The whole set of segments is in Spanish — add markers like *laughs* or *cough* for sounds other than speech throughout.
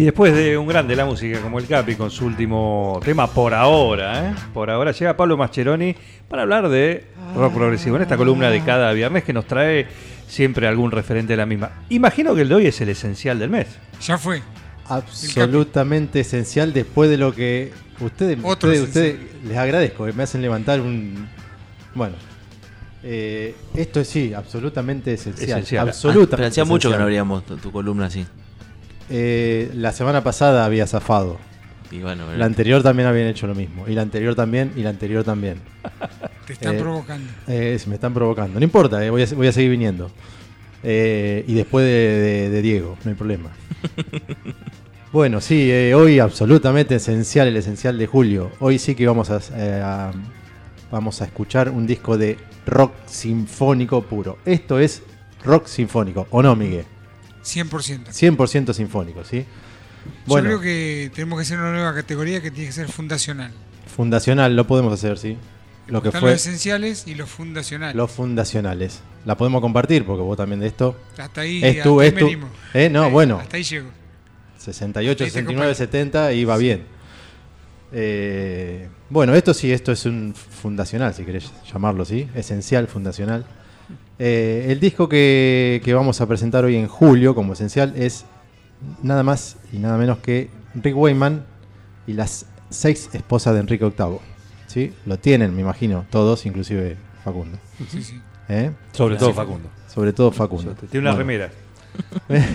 Y después de un grande la música como el Capi con su último tema por ahora, ¿eh? por ahora llega Pablo Mascheroni para hablar de rock progresivo en esta columna de cada viernes que nos trae siempre algún referente de la misma. Imagino que el de hoy es el esencial del mes. Ya fue. Absolutamente esencial después de lo que ustedes, ustedes, ustedes les agradezco, que me hacen levantar un... Bueno, eh, esto es sí, absolutamente esencial. Esencial. Absolutamente Ah, pero hacía mucho que no esencial. abríamos tu, tu columna así. Eh, la semana pasada había zafado. Y bueno, La anterior también habían hecho lo mismo. Y la anterior también, y la anterior también. *laughs* Te están Eh, provocando. Eh, me están provocando. No importa, eh, voy, a, voy a seguir viniendo. Eh, y después de, de- de Diego, no hay problema. *laughs* bueno, sí, eh, hoy absolutamente esencial, el esencial de julio. Hoy sí que vamos a, eh, a- vamos a escuchar un disco de rock sinfónico puro. Esto es rock sinfónico, ¿o no, Miguel? 100%. 100% sinfónico, ¿sí? Yo creo que tenemos que hacer una nueva categoría que tiene que ser fundacional. fundacional lo podemos hacer, ¿sí? Lo que Están fue los esenciales y los fundacionales. los fundacionales. La podemos compartir porque vos también de esto. Hasta ahí, Es tu, hasta ahí es tu. venimos. Eh, no, Ahí- bueno. Hasta ahí llego. 68, Ahí te 69, acompaño. 70 y va bien. Eh, bueno, esto sí, esto es un fundacional, si querés llamarlo así. Esencial, fundacional. Eh, el disco que, que vamos a presentar hoy en julio como esencial es nada más y nada menos que Rick Wayman y las seis esposas de Enrique VIII. ¿Sí? Lo tienen, me imagino, todos, inclusive Facundo. Sí, sí. ¿Eh? Sobre todo. Facundo. Sobre todo Facundo. Tiene una Bueno, remera. *laughs*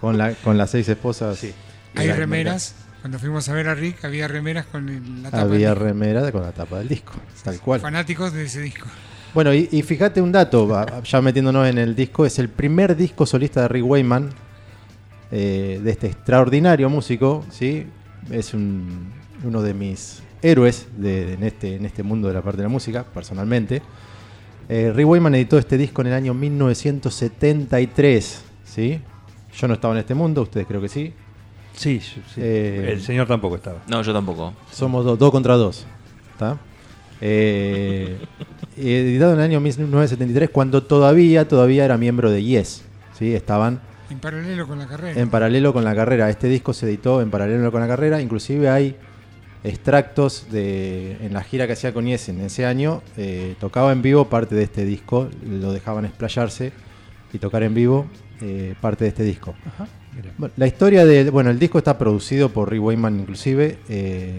con, la, con las seis esposas. Sí. Hay remeras. Cuando fuimos a ver a Rick, había remeras con el- la tapa. Había del disco. remera con la tapa del disco, tal cual. Fanáticos de ese disco. Bueno, y, y fíjate un dato, ya metiéndonos en el disco, es el primer disco solista de Rick Wayman, eh, de este extraordinario músico, ¿sí? Es un- uno de mis héroes de- en, este, en este mundo de la parte de la música, personalmente. Eh, Rick Wayman editó este disco en el año 1973, ¿sí? Yo no estaba en este mundo, ustedes creo que sí. Sí, sí, sí. Eh, el señor tampoco estaba. No, yo tampoco. Somos dos, dos contra dos. ¿Está? Eh, editado en el año 1973, cuando todavía, todavía era miembro de Yes. ¿sí? Estaban En paralelo con la carrera. en paralelo con la carrera. Este disco se editó en paralelo con la carrera. Inclusive hay extractos de en la gira que hacía con Yes en ese año. eh, tocaba en vivo parte de este disco. Lo dejaban explayarse y tocar en vivo eh, parte de este disco. Bueno, La historia de. Bueno, el disco está producido por Rick Wayman, inclusive. eh,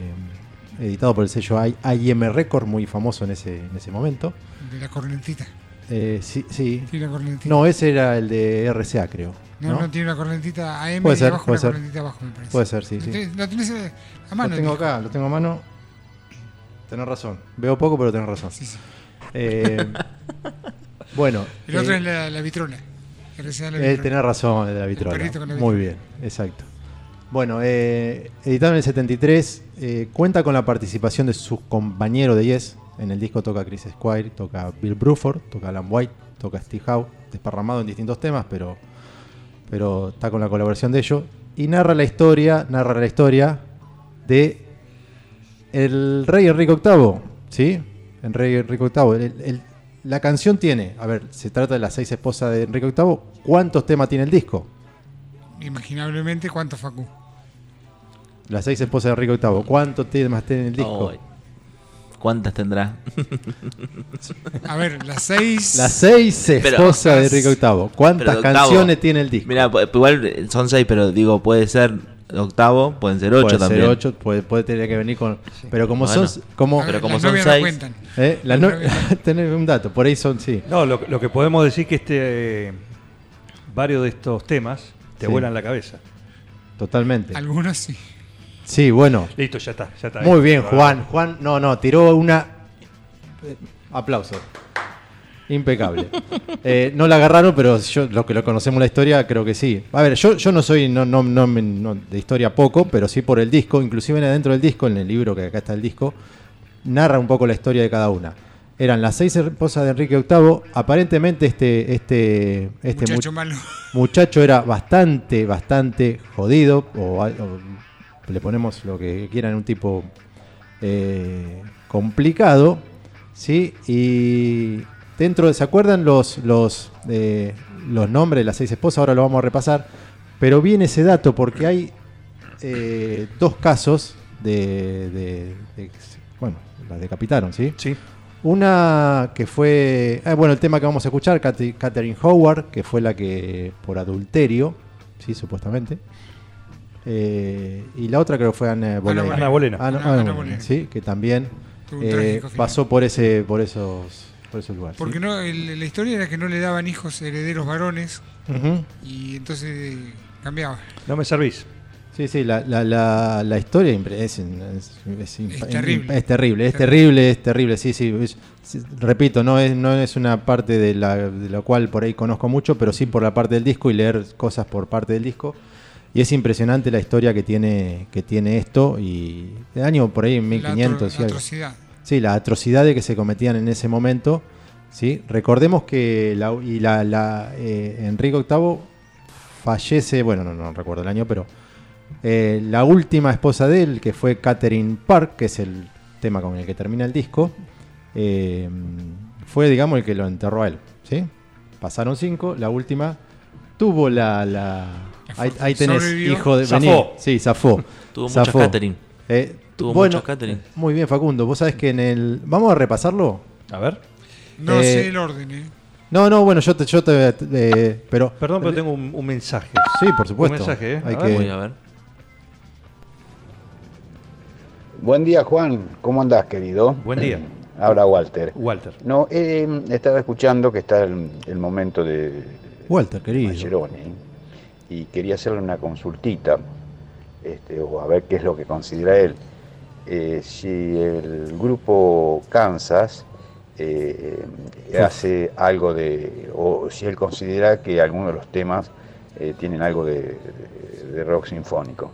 editado por el sello I- IM Record, muy famoso en ese, en ese momento. De la cornetita. Eh, sí, sí. Tiene la cornetita. No, ese era el de RCA, creo. No, ¿no? no, tiene una cornetita AM Puede y ser, abajo puede una ser. cornetita abajo, me parece. Puede ser, sí, ¿Lo sí. ¿Lo tenés eh, a mano? Lo tengo dijo? acá, lo tengo a mano. Tenés razón. Veo poco, pero tenés razón. Sí, sí. Eh, bueno. El otro eh, es la, la vitrola. RCA la eh, vitrola. tenés razón, de la vitrola. Muy bien, exacto. Bueno, eh, editado en el 73, eh, cuenta con la participación de sus compañeros de Yes. En el disco toca Chris Squire, toca Bill Bruford, toca Alan White, toca Steve Howe, desparramado en distintos temas, pero, pero está con la colaboración de ellos. Y narra la historia, narra la historia de el rey Enrique VIII, ¿sí? El rey Enrique VIII. La canción tiene, a ver, se trata de las seis esposas de Enrique VIII. ¿Cuántos temas tiene el disco? Imaginablemente, ¿cuánto Facu? Las seis esposas de Enrique VIII. ¿Cuántos temas tiene el disco? ¿Cuántas tendrá? A ver, las seis. Las seis Pero- esposas de Enrique VIII. ¿Cuántas octavo. canciones tiene el disco? Mira, pu- igual eh, son seis, pero digo, puede ser octavo, pueden ser ocho puede también. ser ocho, puede, puede tener que venir con. Pero como Bueno. son. Como, pero como las son no seis- cuentan. ¿eh? Las no- *laughs* tener un dato, por ahí son, sí. No, lo, lo que podemos decir que este eh, varios de estos temas te Sí. vuelan la cabeza. Totalmente. Algunos sí. Sí, bueno. Listo, ya está, ya está. Muy bien, Juan. Juan, no, no, tiró una. Aplauso. Impecable. *laughs* Eh, no la agarraron, pero yo, lo que lo conocemos la historia, creo que sí. A ver, yo, yo no soy no, no, no, me- no- de historia poco, pero sí por el disco. Inclusive adentro del disco, en el libro que acá está el disco, narra un poco la historia de cada una. Eran las seis esposas de Enrique VIII. Aparentemente este, este, este mu- Muchacho malo. muchacho era bastante, bastante jodido. O, o le ponemos lo que quieran, un tipo eh, complicado. ¿sí? Y dentro de, ¿se acuerdan los, los, eh, los nombres de las seis esposas? Ahora lo vamos a repasar. Pero viene ese dato porque hay eh, dos casos de, de- de- Bueno, las decapitaron, ¿sí? Sí. Una que fue. ah, bueno, el tema que vamos a escuchar, Catherine Howard, que fue la que. por adulterio, sí, supuestamente. Eh, y la otra creo que fue Ana Bolena. Ana Bolena. Ana- Ana- Ana Ana Bolena, Bolena. sí, que también eh, pasó por ese por esos por esos lugares. Porque ¿sí? no, el- la historia era que no le daban hijos herederos varones Ujú. y entonces eh, cambiaba. No me servís. Sí, sí, la, la, la, la historia es, es- es Es terrible. Es terrible, es terrible, es terrible, sí, sí. es- sí, repito, no es, no es una parte de la, de la cual por ahí conozco mucho, pero sí por la parte del disco y leer cosas por parte del disco. Y es impresionante la historia que tiene, que tiene esto. Y el año por ahí en La 1500 atro- y algo. atrocidad. Sí, las atrocidades que se cometían en ese momento. ¿sí? Recordemos que la, y la, la, eh, Enrique VIII fallece, bueno, no, no recuerdo el año, pero eh, la última esposa de él, que fue Catherine Park, que es el tema con el que termina el disco, eh, fue, digamos, el que lo enterró a él. ¿sí? Pasaron cinco, la última tuvo la... la ahí, ahí tenés, Sobrevivió. hijo de... Zafó. vení. Sí, zafó. Tuvo mucha Zafó. catering. Eh, Tuvo bueno, mucha catering. muy bien, Facundo. Vos sabés que en el. Vamos a repasarlo. A ver. No Eh, sé el orden, ¿eh? No, no, bueno, yo te. Yo te eh, pero. Perdón, pero tengo un, un mensaje. Sí, por supuesto. Un mensaje, ¿eh? Hay A que- ver. Voy a ver. Buen día, Juan. ¿Cómo andás, querido? Buen día. *clears throat* Habla Walter. Walter. No, eh, estaba escuchando que está el, el momento de Walter, querido. Y quería hacerle una consultita, este, o a ver qué es lo que considera él. Eh, si el grupo Kansas eh, hace algo de, o si él considera que algunos de los temas eh, tienen algo de, rock sinfónico.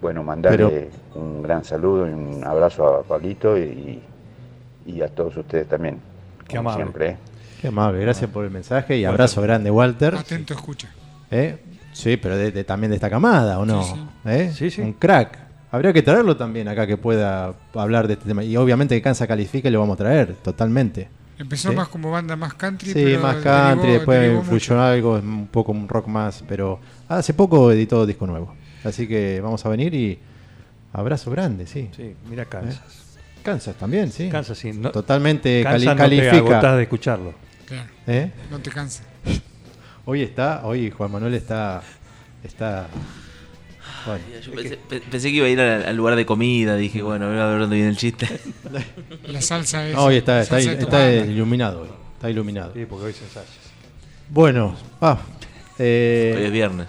Bueno, mandarle un gran saludo y un abrazo a Pablito y, y a todos ustedes también. Qué como amable. Siempre. Qué amable, gracias por el mensaje y abrazo grande, Walter. Atento, escucha. ¿Eh? Sí, pero de- de- también de esta camada, ¿o no? Sí, sí. ¿Eh? Sí, sí. Un crack. Habría que traerlo también acá que pueda hablar de este tema. Y obviamente que Kansas califique lo vamos a traer, totalmente. Empezó Sí. más como banda más country, Sí, pero más derivó- country, después derivó influyó en algo, un poco un rock más, pero hace poco editó disco nuevo. Así que vamos a venir y abrazo grande, sí. Sí, mira Kansas. Kansas también, sí. Kansas, sí. No, Totalmente cali- Kansas no te califica. de escucharlo. Claro, ¿Eh? no te cansa. Hoy está, hoy Juan Manuel está, está, bueno, Yo pensé, pe- pensé que iba a ir al, al lugar de comida. Dije, bueno, voy a ver dónde viene el chiste. La salsa es. no, hoy está, está, iluminado hoy, está iluminado. Sí, porque hoy se ensayas. Bueno, ah, eh, Hoy es viernes.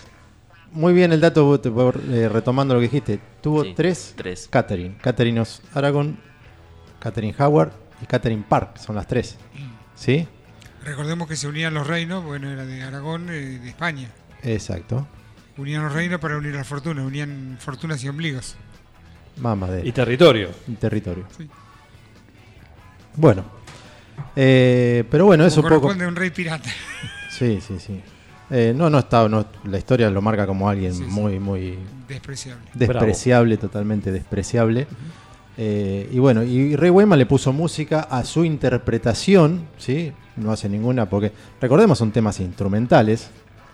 muy bien el dato, vos te- vos, eh, retomando lo que dijiste. Tuvo Sí, tres, tres. Catherine. Catherine Os Aragon, Catherine Howard y Catherine Park, son las tres. ¿Sí? Recordemos que se unían los reinos, bueno, era de Aragón, eh, de España. Exacto. Unían los reinos para unir las fortunas, unían fortunas y ombligos. Mamá de Y territorio. territorio. Sí. Bueno. Eh, pero bueno, eso un poco. corresponde a un rey pirata. *laughs* Sí, sí, sí. Eh, no, no está, no, la historia lo marca como alguien Sí, sí. muy, muy Despreciable. despreciable, totalmente despreciable. Eh, y bueno, y Ray Wayman le puso música a su interpretación, ¿sí? No hace ninguna, porque recordemos son temas instrumentales,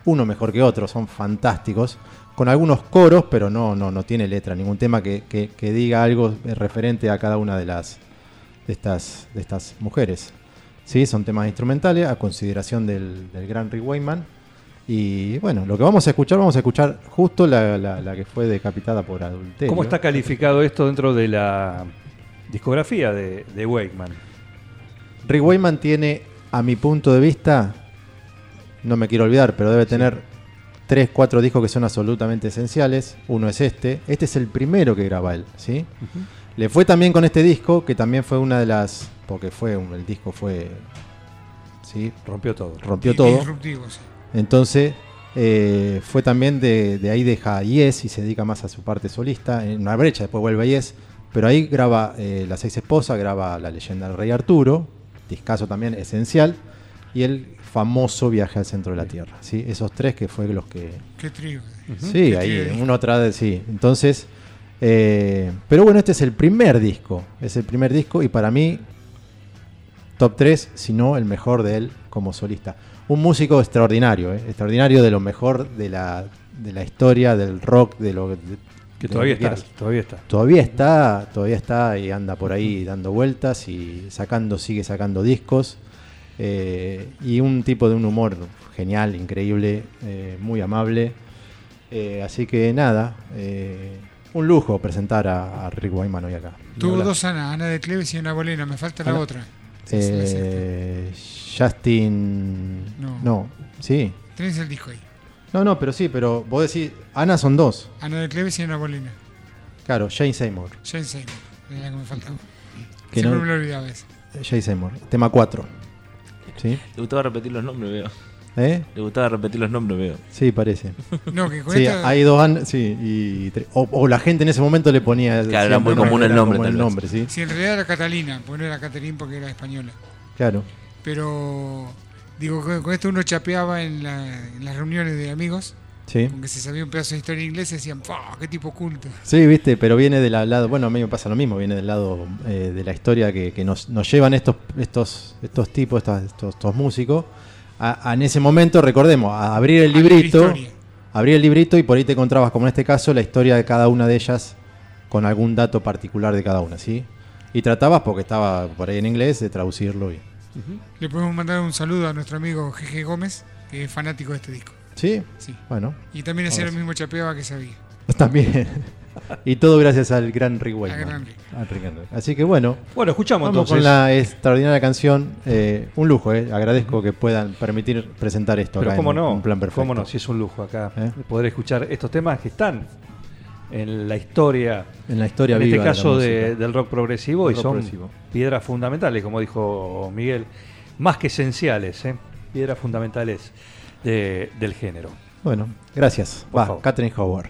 uno mejor que otro, son fantásticos, con algunos coros, pero no, no, no tiene letra, ningún tema que, que- diga algo referente a cada una de las de estas, de estas mujeres. Sí, son temas instrumentales a consideración del, gran Rick Wayman. Y bueno, lo que vamos a escuchar, vamos a escuchar justo la, la- la que fue decapitada por adulterio. ¿Cómo está calificado esto dentro de la discografía de, de Wakeman? Rick Wayman tiene, a mi punto de vista, no me quiero olvidar, pero debe tener 3, 4 discos que son absolutamente esenciales. Uno es este. Este es el primero que graba él, ¿sí? Le fue también con este disco, que también fue una de las. Porque fue un- el disco fue. ¿sí? Rompió todo. Rompió todo. Disruptivo, sí. Entonces, eh, fue también de, de ahí deja Yes y se dedica más a su parte solista. En una brecha, después vuelve a Yes. Pero ahí graba eh, Las seis esposas, graba La leyenda del rey Arturo, discazo también esencial, y el famoso Viaje al centro de la Tierra. ¿sí? Esos tres que fue los que... Qué trío. Sí, Qué ahí trío. uno atrás de sí. Entonces, eh, pero bueno, este es el primer disco. Es el primer disco y para mí, top 3, si no el mejor de él como solista. Un músico extraordinario, ¿eh? extraordinario de lo mejor de la, de la historia del rock, de lo de- Que todavía está, todavía está. Todavía está, todavía está y anda por ahí dando vueltas y sacando, sigue sacando discos. eh, y un tipo de un humor genial, increíble, eh, muy amable. Eh, así que nada, eh, un lujo presentar a, a Rick Wyman hoy acá. Tuvo dos Ana, Ana de Cleves y una bolena. Me falta la Ana- otra. Eh, Justin. No. No, sí. Tenés el disco ahí. No, no, pero sí, pero vos decís, Ana son dos. Ana de Cleves y una bolena. Claro, Jane Seymour. Jane Seymour. Era la que me faltaba. Que Siempre no- me lo olvidaba eso. Jane Seymour. Tema 4. ¿Sí? Le gustaba repetir los nombres, veo. ¿Eh? Le gustaba repetir los nombres, veo. Sí, parece. *laughs* No, que con Sí, esta- hay dos años, sí, y tre- o, o la gente en ese momento le ponía Claro, era muy siempre común el nombre, como el tal vez. nombre, sí. Sí, en realidad era Catalina, porque no era Caterín porque era española. Claro. Pero, digo, con, con esto uno chapeaba en, la- en las reuniones de amigos, Sí. aunque se sabía un pedazo de historia inglesa, decían, ¡Pah, qué tipo culto! Sí, viste, pero viene del lado, bueno, a mí me pasa lo mismo, viene del lado eh, de la historia que, que nos, nos llevan estos, estos, estos tipos, estos, estos, estos músicos, a, a en ese momento, recordemos, a abrir el librito, abrir el librito y por ahí te encontrabas, como en este caso, la historia de cada una de ellas con algún dato particular de cada una, ¿sí? Y tratabas, porque estaba por ahí en inglés, de traducirlo y... Le podemos mandar un saludo a nuestro amigo Jeje Gómez, que es fanático de este disco. ¿Sí? Sí. Bueno, Y también hacía lo mismo chapeaba que sabía. *laughs* también. Y todo gracias al gran Rick Wakeman. Al Rick. Así que bueno, Bueno, escuchamos Vamos entonces. con la extraordinaria canción. eh, un lujo, eh. agradezco que puedan permitir presentar esto. Pero acá cómo en no, un plan perfecto. cómo no, si es un lujo acá ¿Eh? poder escuchar estos temas que están en la historia, En la historia en viva este caso de- del rock progresivo Del y rock son progresivo. piedras fundamentales, como dijo Miguel, más que esenciales, ¿eh? piedras fundamentales de- del género. Bueno, gracias. Por Va, favor. Catherine Howard.